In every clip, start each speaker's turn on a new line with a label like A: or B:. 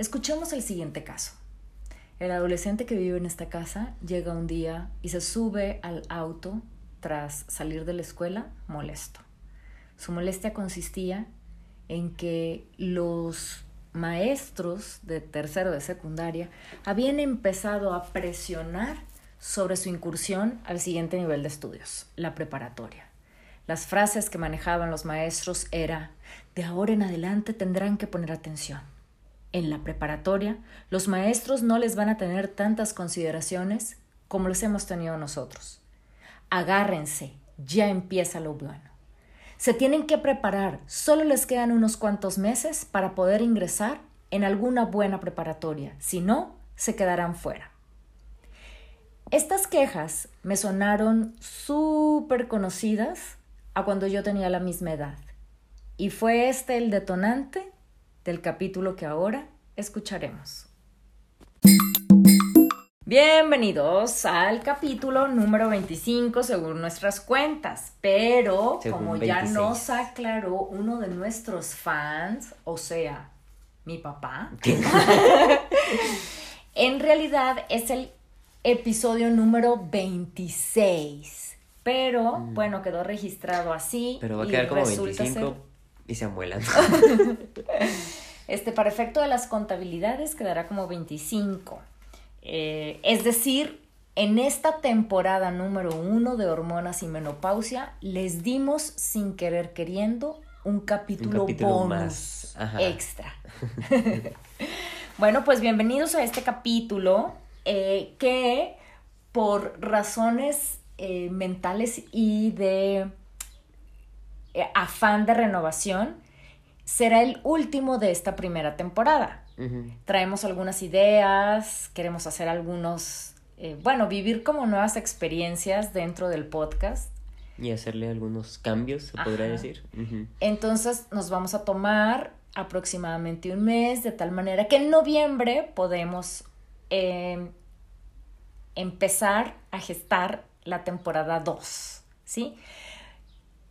A: Escuchemos el siguiente caso. El adolescente que vive en esta casa llega un día y se sube al auto tras salir de la escuela molesto. Su molestia consistía en que los maestros de tercero de secundaria habían empezado a presionar sobre su incursión al siguiente nivel de estudios, la preparatoria. Las frases que manejaban los maestros era, de ahora en adelante tendrán que poner atención. En la preparatoria, los maestros no les van a tener tantas consideraciones como les hemos tenido nosotros. Agárrense, ya empieza lo bueno. Se tienen que preparar, solo les quedan unos cuantos meses para poder ingresar en alguna buena preparatoria, si no, se quedarán fuera. Estas quejas me sonaron súper conocidas a cuando yo tenía la misma edad. Y fue este el detonante del capítulo que ahora escucharemos. Bienvenidos al capítulo número 25 según nuestras cuentas, pero como ya nos aclaró uno de nuestros fans, o sea, mi papá, en realidad es el episodio número 26, pero mm. bueno, quedó registrado así.
B: Pero va a quedar como 25 y se amuelan.
A: este, para efecto de las contabilidades quedará como 25. Eh, es decir, en esta temporada número uno de hormonas y menopausia, les dimos sin querer queriendo un capítulo, bonus extra. bueno, pues bienvenidos a este capítulo eh, que por razones eh, mentales y de afán de renovación, será el último de esta primera temporada. Traemos algunas ideas, queremos hacer algunos, eh, bueno, vivir como nuevas experiencias dentro del podcast.
B: Y hacerle algunos cambios, se podría decir.
A: Entonces nos vamos a tomar aproximadamente un mes, de tal manera que en noviembre podemos em, empezar a gestar la temporada 2, ¿sí?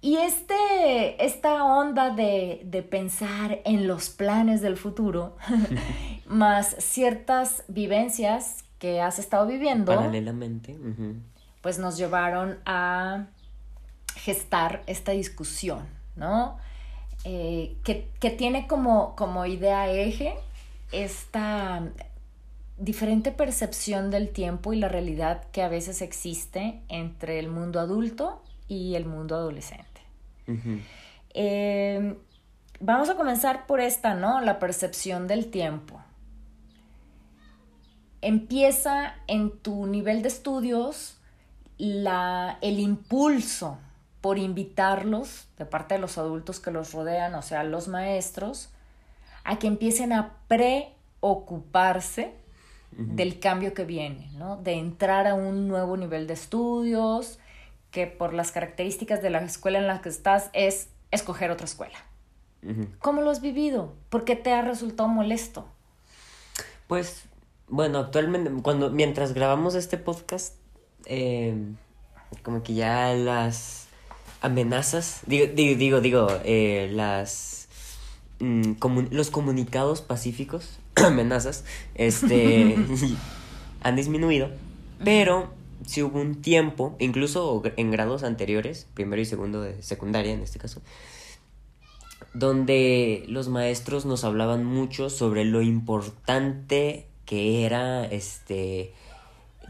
A: Y este, esta onda de, de, pensar en los planes del futuro, más ciertas vivencias que has estado viviendo.
B: Paralelamente.
A: Pues nos llevaron a gestar esta discusión, ¿no? Eh, que, que, tiene como, como idea eje esta diferente percepción del tiempo y la realidad que a veces existe entre el mundo adulto y el mundo adolescente. Em, vamos a comenzar por esta, ¿no? La percepción del tiempo. Empieza en tu nivel de estudios la, el impulso por invitarlos de parte de los adultos que los rodean, o sea, los maestros, a que empiecen a preocuparse del cambio que viene, ¿no? De entrar a un nuevo nivel de estudios, que por las características de la escuela en la que estás es escoger otra escuela. ¿Cómo lo has vivido? ¿Por qué te ha resultado molesto?
B: Pues, bueno, actualmente, cuando, mientras grabamos este podcast, eh, como que ya las amenazas, digo, digo, digo, eh, las, mm, los comunicados pacíficos, amenazas, este, han disminuido, pero si hubo un tiempo, incluso en grados anteriores, primero y segundo de secundaria en este caso, donde los maestros nos hablaban mucho sobre lo importante que era este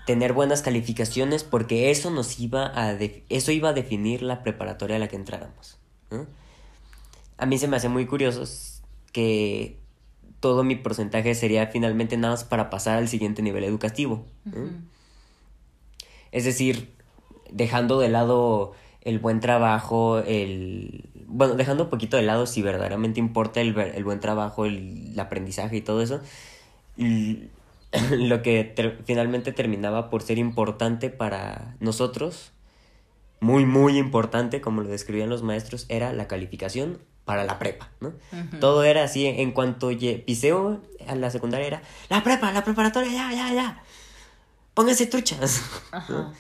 B: tener buenas calificaciones porque eso nos iba a eso iba a definir la preparatoria a la que entráramos. A mí se me hace muy curioso que todo mi porcentaje sería finalmente nada más para pasar al siguiente nivel educativo. Es decir, dejando de lado el buen trabajo, el bueno, dejando un poquito de lado si verdaderamente importa el, el buen trabajo, el, el aprendizaje y todo eso, y lo que ter- finalmente terminaba por ser importante para nosotros, muy, muy importante, como lo describían los maestros, era la calificación para la prepa, ¿no? Todo era así, en cuanto piseo a la secundaria era, la prepa, la preparatoria, ya, ya, ya, pónganse truchas.
A: Ajá.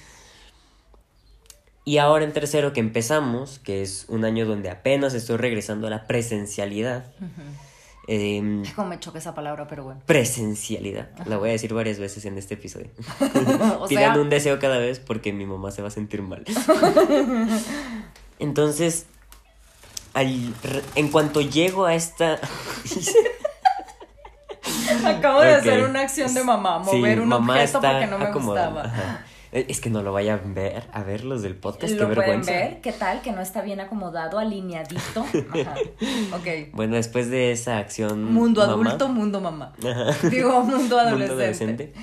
B: Y ahora en tercero que empezamos, que es un año donde apenas estoy regresando a la presencialidad. em,
A: Ay, Cómo me choca esa palabra, pero bueno.
B: presencialidad. La voy a decir varias veces en este episodio.
A: o
B: Pidan
A: sea,
B: un deseo cada vez porque mi mamá se va a sentir mal. Entonces, al- en cuanto llego a esta...
A: acabo de hacer una acción de mamá,
B: Sí,
A: mover un
B: mamá
A: objeto porque no me gustaba.
B: Ajá. Eh, Es que no lo vayan a ver, a ver los del podcast, qué
A: ¿Lo pueden
B: vergüenza.
A: ver? ¿Qué tal? Que no está bien acomodado, alineadito. Ajá. Ok.
B: Bueno, después de esa acción...
A: Mundo
B: mamá,
A: adulto, mundo mamá.
B: Ajá.
A: Digo, mundo
B: Mundo
A: adolescente.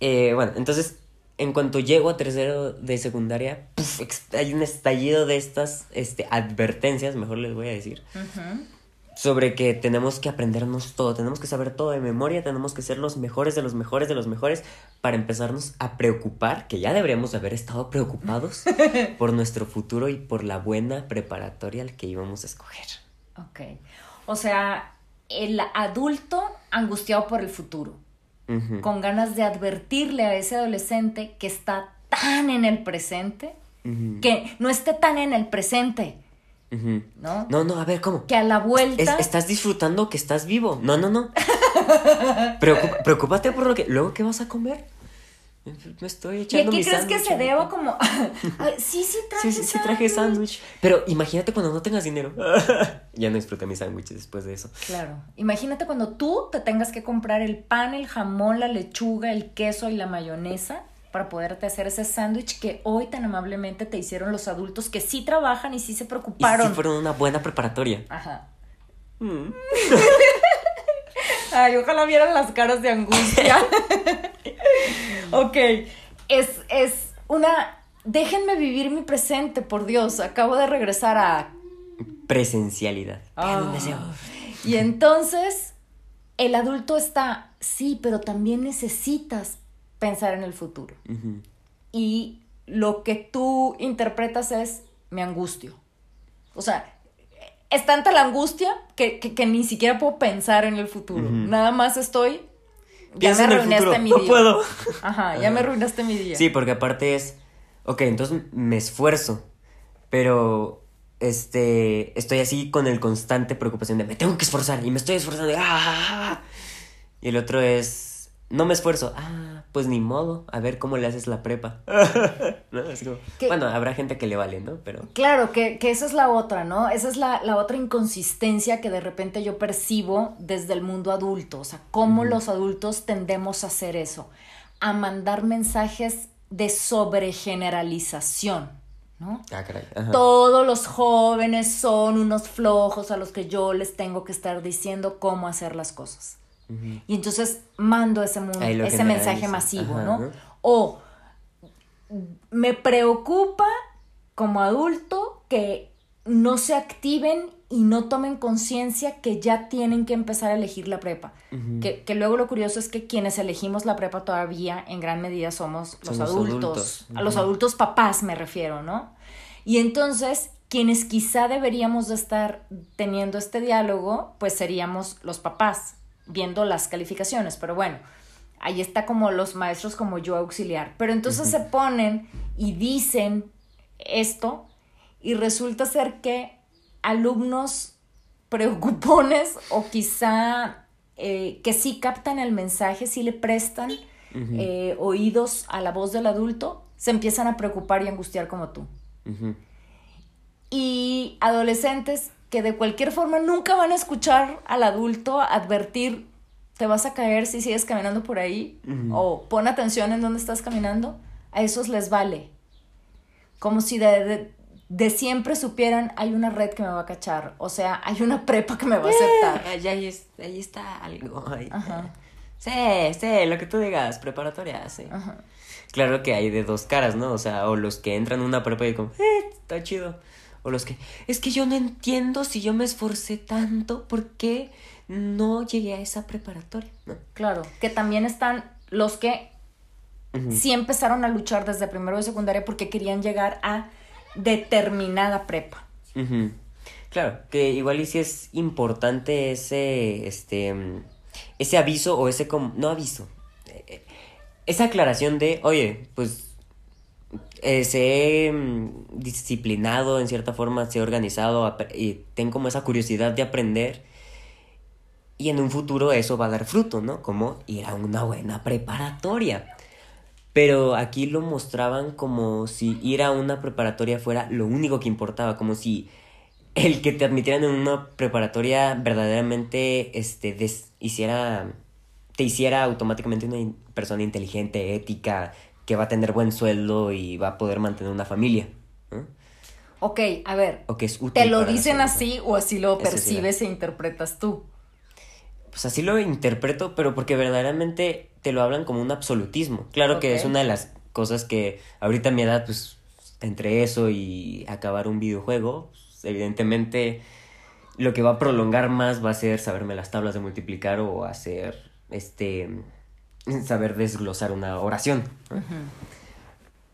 B: Eh, bueno, entonces, en cuanto llego a tercero de secundaria, puf, ex- hay un estallido de estas este, advertencias, mejor les voy a decir,
A: Ujú.
B: Sobre que tenemos que aprendernos todo, tenemos que saber todo de memoria, tenemos que ser los mejores de los mejores de los mejores para empezarnos a preocupar, que ya deberíamos haber estado preocupados por nuestro futuro y por la buena preparatoria al que íbamos a escoger.
A: Ok. O sea, el adulto angustiado por el futuro, con ganas de advertirle a ese adolescente que está tan en el presente, que no esté tan en el presente, ¿no?
B: No, no, a ver, ¿cómo?
A: Que a la vuelta...
B: Es- estás disfrutando que estás vivo. No, no, no. Preocupa- preocúpate por lo que. ¿Luego qué vas a comer? Me estoy
A: ¿Y a
B: echando
A: qué
B: mi
A: crees que se deba como... Ay, sí, sí, traje
B: Sí, sí, sí, traje sándwich. Pero imagínate cuando no tengas dinero. ya no disfruté mi sándwich después de eso.
A: Claro. Imagínate cuando tú te tengas que comprar el pan, el jamón, la lechuga, el queso y la mayonesa para poderte hacer ese sándwich que hoy tan amablemente te hicieron los adultos que sí trabajan y sí se
B: Y
A: preocuparon.
B: si fueron una buena preparatoria.
A: Ajá.
B: Mm.
A: Ay, ojalá vieran las caras de angustia. ok, es, es una... Déjenme vivir mi presente, por Dios. Acabo de regresar a...
B: Presencialidad. Deseo.
A: Y entonces, el adulto está, sí, pero también necesitas pensar en el futuro.
B: Ujú.
A: Y lo que tú interpretas es, me angustio. O sea, es tanta la angustia que, que- que ni siquiera puedo pensar en el futuro. Nada más estoy... Ya me arruinaste mi
B: No
A: día.
B: puedo.
A: Ajá, ya me arruinaste mi día.
B: Sí, porque aparte es, ok, entonces me esfuerzo, pero este, estoy así con el constante preocupación de me tengo que esforzar y me estoy esforzando. ¡ah! Y el otro es, no me esfuerzo. Ah, pues ni modo, a ver cómo le haces la prepa. ¿No? Bueno, habrá gente que le vale, ¿no? Pero...
A: Claro, que, que esa es la otra, ¿no? Esa es la, la otra inconsistencia que de repente yo percibo desde el mundo adulto. O sea, cómo los adultos tendemos a hacer eso, a mandar mensajes de sobregeneralización, ¿no?
B: Ah, caray.
A: Todos los jóvenes son unos flojos a los que yo les tengo que estar diciendo cómo hacer las cosas. Y entonces mando ese, ese mensaje masivo,
B: Ajá,
A: ¿no? O me preocupa como adulto que no se activen y no tomen conciencia que ya tienen que empezar a elegir la prepa. Que, que luego lo curioso es que quienes elegimos la prepa todavía en gran medida somos los adultos, a los adultos papás me refiero, ¿no? Y entonces quienes quizá deberíamos de estar teniendo este diálogo, pues seríamos los papás, viendo las calificaciones, pero bueno, ahí está como los maestros como yo auxiliar. Pero entonces se ponen y dicen esto y resulta ser que alumnos preocupones o quizá eh, que sí captan el mensaje, sí le prestan eh, oídos a la voz del adulto, se empiezan a preocupar y angustiar como tú. Y adolescentes que de cualquier forma nunca van a escuchar al adulto advertir, te vas a caer si sigues caminando por ahí, o pon atención en dónde estás caminando, a esos les vale. Como si de, de- de siempre supieran, hay una red que me va a cachar, o sea, hay una prepa que me va a aceptar.
B: Ahí, ahí es- ahí está algo. ahí.
A: Ajá.
B: Sí, sí, lo que tú digas, preparatoria, sí.
A: Ajá.
B: Claro que hay de dos caras, ¿no? O sea, o los que entran a una prepa y como, eh, está chido. O los que, es que yo no entiendo si yo me esforcé tanto, ¿por qué no llegué a esa preparatoria? ¿no?
A: Claro, que también están los que sí empezaron a luchar desde primero de secundaria porque querían llegar a determinada prepa.
B: Claro, que igual y si es importante ese, este, ese aviso o ese, no aviso, eh, eh, esa aclaración de, oye, pues, eh, he mm, disciplinado en cierta forma, he organizado y tengo como esa curiosidad de aprender y en un futuro eso va a dar fruto, ¿no? Como ir a una buena preparatoria. Pero aquí lo mostraban como si ir a una preparatoria fuera lo único que importaba, como si el que te admitieran en una preparatoria verdaderamente este des- hiciera te hiciera automáticamente una persona inteligente, ética, que va a tener buen sueldo y va a poder mantener una familia. ¿no?
A: Ok, a ver,
B: O que es útil
A: ¿te lo dicen así o así lo
B: Eso sí,
A: percibes e interpretas tú?
B: Pues así lo interpreto, pero porque verdaderamente te lo hablan como un absolutismo. Claro que es una de las cosas que ahorita a mi edad, pues, entre eso y acabar un videojuego, pues, evidentemente lo que va a prolongar más va a ser saberme las tablas de multiplicar o hacer, este, saber desglosar una oración.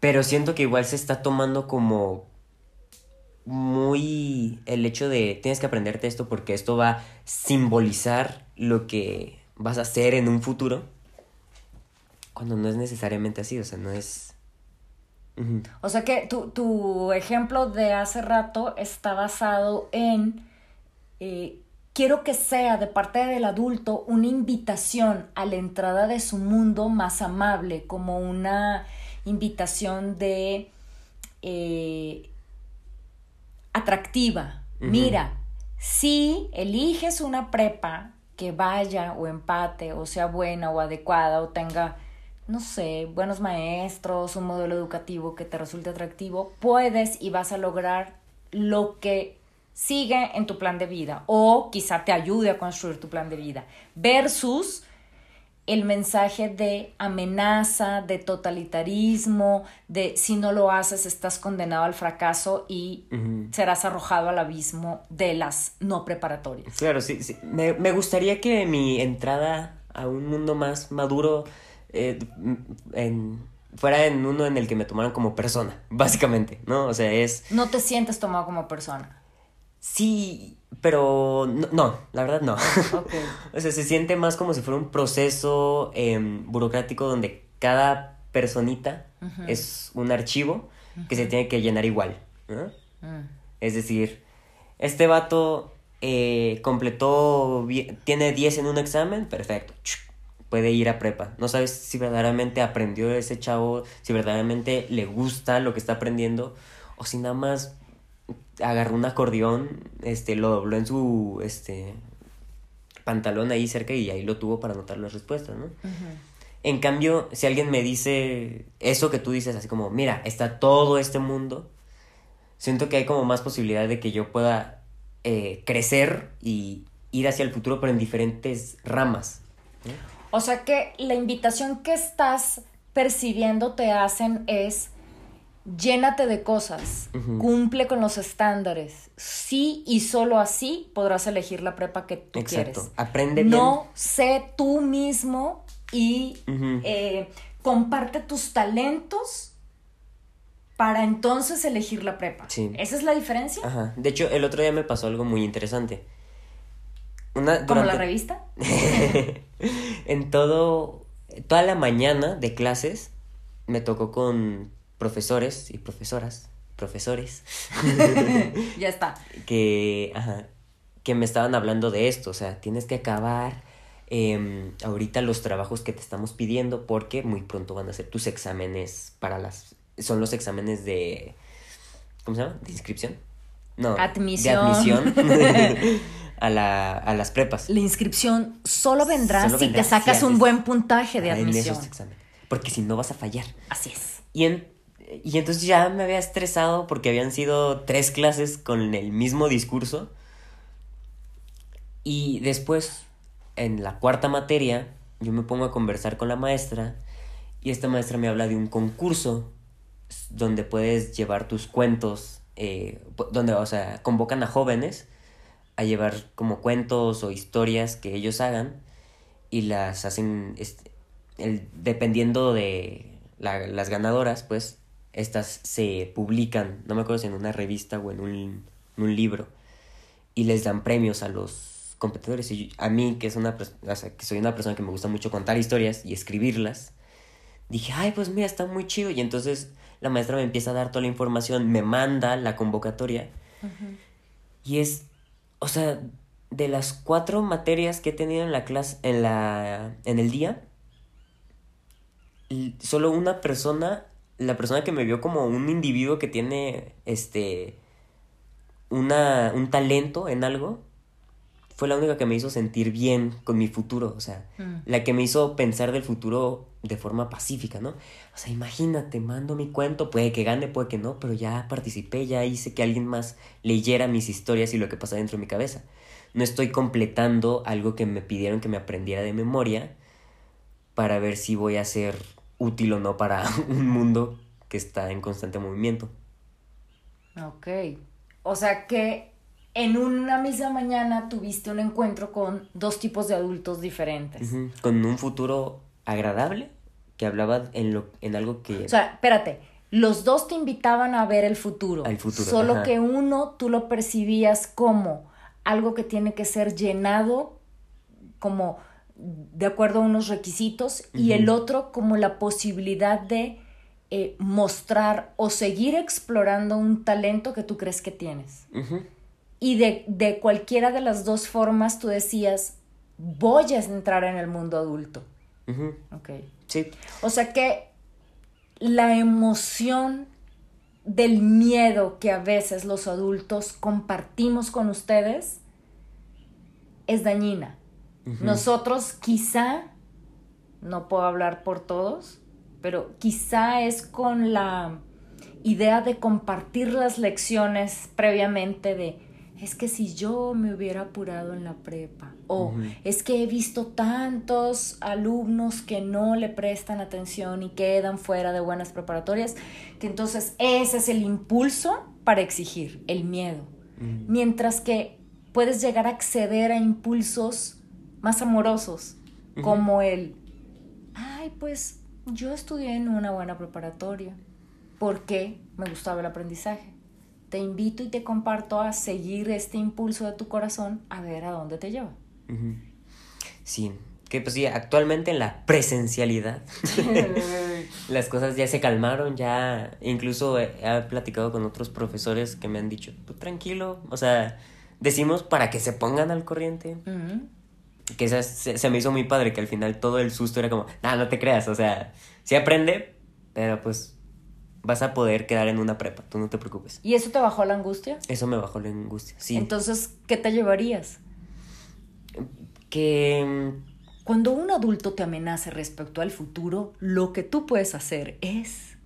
B: Pero siento que igual se está tomando como muy el hecho de tienes que aprenderte esto porque esto va a simbolizar lo que vas a hacer en un futuro. Cuando no es necesariamente así, o sea, no es...
A: O sea que tu, tu ejemplo de hace rato está basado en eh, quiero que sea de parte del adulto una invitación a la entrada de su mundo más amable, como una invitación de eh, atractiva. Mira, si eliges una prepa que vaya o empate o sea buena o adecuada o tenga, no sé, buenos maestros, un modelo educativo que te resulte atractivo, puedes y vas a lograr lo que sigue en tu plan de vida o quizá te ayude a construir tu plan de vida versus el mensaje de amenaza, de totalitarismo, de si no lo haces estás condenado al fracaso y serás arrojado al abismo de las no preparatorias.
B: Claro, sí, sí. Me, me gustaría que mi entrada a un mundo más maduro eh, en- fuera en uno en el que me tomaran como persona, básicamente, ¿no? O sea, es...
A: No te sientes tomado como persona.
B: Sí, pero no, no, la verdad no. O sea, se siente más como si fuera un proceso em, burocrático donde cada personita es un archivo que se tiene que llenar igual. ¿no?
A: Mm.
B: Es decir, este vato eh, completó, tiene 10 en un examen, perfecto. Puede ir a prepa. No sabes si verdaderamente aprendió ese chavo, si verdaderamente le gusta lo que está aprendiendo, o si nada más agarró un acordeón, este, lo dobló en su este, pantalón ahí cerca y ahí lo tuvo para anotar las respuestas, ¿no? En cambio, si alguien me dice eso que tú dices, así como, mira, está todo este mundo, siento que hay como más posibilidad de que yo pueda eh, crecer y ir hacia el futuro, pero en diferentes ramas. ¿no?
A: O sea que la invitación que estás percibiendo te hacen es llénate de cosas, cumple con los estándares. Sí y solo así podrás elegir la prepa que tú
B: Exacto.
A: quieres.
B: Aprende bien.
A: No sé tú mismo y eh, comparte tus talentos para entonces elegir la prepa.
B: Sí.
A: ¿Esa es la diferencia?
B: Ajá. De hecho, el otro día me pasó algo muy interesante. Una,
A: ¿Como la revista?
B: en todo, toda la mañana de clases me tocó con profesores y profesoras, profesores,
A: ya está.
B: que, ajá, que me estaban hablando de esto, o sea, tienes que acabar em, ahorita los trabajos que te estamos pidiendo porque muy pronto van a ser tus exámenes para las, son los exámenes de, ¿cómo se llama? ¿De inscripción? No,
A: Admisión.
B: de admisión a, la, a las prepas.
A: La inscripción solo vendrá
B: Solo
A: si te sacas
B: si
A: un buen puntaje de
B: Ajá, en
A: admisión.
B: esos exámenes. Porque si no vas a fallar.
A: Así es.
B: Y, en- y entonces ya me había estresado porque habían sido tres clases con el mismo discurso. Y después, en la cuarta materia, yo me pongo a conversar con la maestra y esta maestra me habla de un concurso donde puedes llevar tus cuentos eh, donde, o sea, convocan a jóvenes a llevar como cuentos o historias que ellos hagan y las hacen, este, el, dependiendo de las ganadoras, pues estas se publican, no me acuerdo si en una revista o en un, en un libro, y les dan premios a los competidores. Y a mí, que, es una, o sea, que soy una persona que me gusta mucho contar historias y escribirlas, dije, ay, pues mira, está muy chido. Y entonces la maestra me empieza a dar toda la información, me manda la convocatoria. Y es, o sea, de las cuatro materias que he tenido en la clase, en la, en el día, solo una persona, la persona que me vio como un individuo que tiene, este, una, un talento en algo, fue la única que me hizo sentir bien con mi futuro, o sea, mm. la que me hizo pensar del futuro de forma pacífica, ¿no? O sea, imagínate, mando mi cuento, puede que gane, puede que no, pero ya participé, ya hice que alguien más leyera mis historias y lo que pasa dentro de mi cabeza. No estoy completando algo que me pidieron que me aprendiera de memoria para ver si voy a ser útil o no para un mundo que está en constante movimiento.
A: Ok. O sea que en una misma mañana tuviste un encuentro con dos tipos de adultos diferentes.
B: Con un futuro agradable que hablaba en, lo, en algo que...
A: O sea, espérate, los dos te invitaban a ver el futuro.
B: Al futuro.
A: Solo que uno tú lo percibías como algo que tiene que ser llenado como de acuerdo a unos requisitos y el otro como la posibilidad de eh, mostrar o seguir explorando un talento que tú crees que tienes. Y de, de, cualquiera de las dos formas tú decías, voy a entrar en el mundo adulto. Ok.
B: Sí.
A: O sea que la emoción del miedo que a veces los adultos compartimos con ustedes es dañina. Nosotros quizá, no puedo hablar por todos, pero quizá es con la idea de compartir las lecciones previamente de es que si yo me hubiera apurado en la prepa, o es que he visto tantos alumnos que no le prestan atención y quedan fuera de buenas preparatorias, que entonces ese es el impulso para exigir, el miedo. Mientras que puedes llegar a acceder a impulsos más amorosos, como el, ay, pues yo estudié en una buena preparatoria, porque me gustaba el aprendizaje te invito y te comparto a seguir este impulso de tu corazón a ver a dónde te lleva.
B: Sí, que pues sí, actualmente en la presencialidad las cosas ya se calmaron, ya incluso he, platicado con otros profesores que me han dicho, tú tranquilo, o sea, decimos para que se pongan al corriente. Que se, se, me hizo muy padre, que al final todo el susto era como, no, no te creas, o sea, sí aprende, pero pues vas a poder quedar en una prepa, tú no te preocupes.
A: ¿Y eso te bajó la angustia?
B: Eso me bajó la angustia, sí.
A: Entonces, ¿qué te llevarías?
B: Que...
A: Cuando un adulto te amenace respecto al futuro, lo que tú puedes hacer es...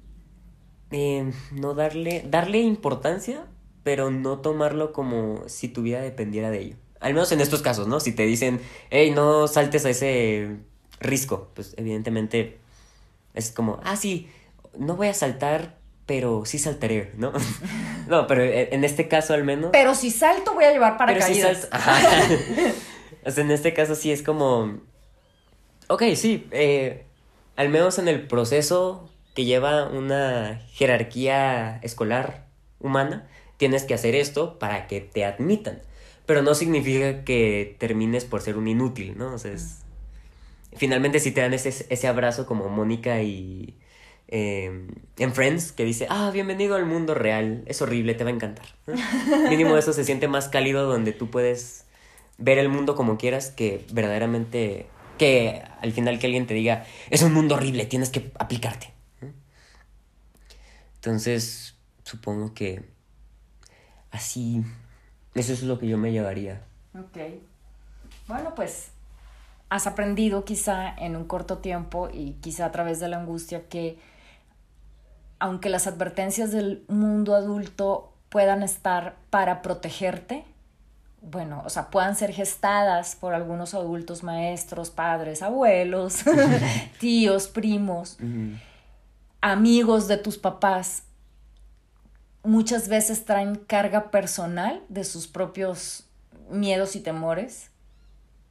B: Eh, no darle, darle importancia, pero no tomarlo como si tu vida dependiera de ello. Al menos en estos casos, ¿no? Si te dicen, hey, no saltes a ese risco, pues evidentemente es como, ah, sí, no voy a saltar, pero sí saltaré, ¿no? no, pero en este caso al menos.
A: Pero si salto voy a llevar para
B: pero si salto... o sea, en este caso sí es como. Ok, sí. Eh, al menos en el proceso que lleva una jerarquía escolar humana, tienes que hacer esto para que te admitan. Pero no significa que termines por ser un inútil, ¿no? O sea, es... Finalmente si te dan ese, ese abrazo como Mónica y Em, en Friends que dice, ah, bienvenido al mundo real, es horrible, te va a encantar. Mínimo eso se siente más cálido donde tú puedes ver el mundo como quieras que verdaderamente, que al final que alguien te diga, es un mundo horrible, tienes que aplicarte. Entonces, supongo que así, eso es lo que yo me llevaría.
A: Ok. Bueno, pues has aprendido quizá en un corto tiempo y quizá a través de la angustia que aunque las advertencias del mundo adulto puedan estar para protegerte, bueno, o sea, puedan ser gestadas por algunos adultos, maestros, padres, abuelos, tíos, primos, amigos de tus papás, muchas veces traen carga personal de sus propios miedos y temores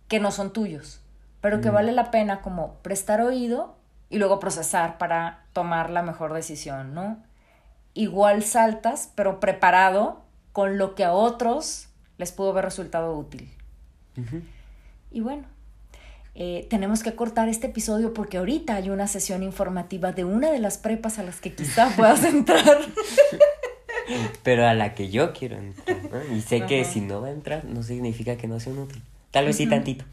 A: que no son tuyos, pero que
B: Mm.
A: vale la pena como prestar oído y luego procesar para tomar la mejor decisión, ¿no? Igual saltas, pero preparado con lo que a otros les pudo haber resultado útil. Y bueno, eh, tenemos que cortar este episodio porque ahorita hay una sesión informativa de una de las prepas a las que quizá puedas entrar.
B: Pero a la que yo quiero entrar, ¿no? Y sé que si no va a entrar, no significa que no sea un útil. Tal vez sí tantito,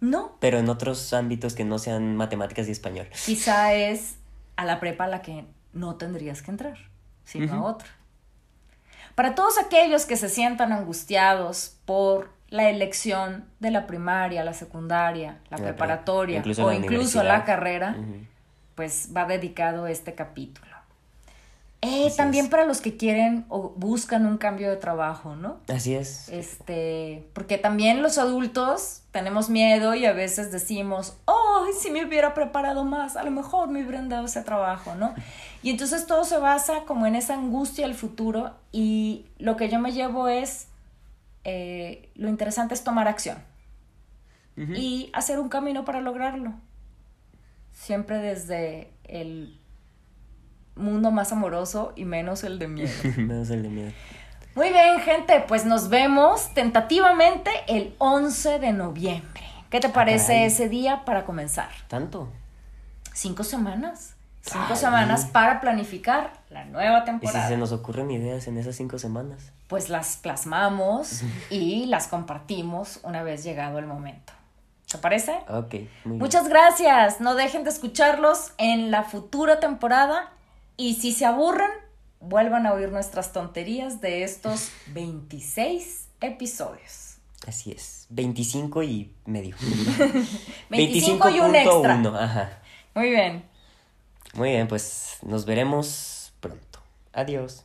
A: No,
B: pero en otros ámbitos que no sean matemáticas y español.
A: quizá es a la prepa a la que no tendrías que entrar, sino a otra. Para todos aquellos que se sientan angustiados por la elección de la primaria, la secundaria, la
B: La pre-
A: preparatoria
B: incluso
A: o
B: la
A: incluso la carrera, pues va dedicado este capítulo. Eh,
B: Así
A: también
B: es.
A: para los que quieren o buscan un cambio de trabajo, ¿no?
B: Así es.
A: Este, porque también los adultos tenemos miedo y a veces decimos, ¡ay, si me hubiera preparado más! A lo mejor me hubieran dado ese trabajo, ¿no? Y entonces todo se basa como en esa angustia del futuro y lo que yo me llevo es, eh, lo interesante es tomar acción
B: Ujú.
A: y hacer un camino para lograrlo. Siempre desde el mundo más amoroso y menos el de miedo.
B: Menos el de miedo.
A: Muy bien, gente, pues nos vemos tentativamente el 11 de noviembre. ¿Qué te parece
B: caray.
A: ese día para comenzar?
B: ¿Tanto?
A: Cinco semanas. Cinco
B: Ay.
A: semanas para planificar la nueva
B: ¿Y si
A: temporada.
B: se nos ocurren ideas en esas cinco semanas?
A: Pues las plasmamos y las compartimos una vez llegado el momento. ¿Te parece?
B: Ok, muy bien.
A: Muchas gracias. No dejen de escucharlos en la futura temporada. Y si se aburren, vuelvan a oír nuestras tonterías de estos 26 episodios.
B: Así es. 25 y medio.
A: 25 y un extra.
B: 25.1, ajá.
A: Muy bien.
B: Muy bien, pues nos veremos pronto. Adiós.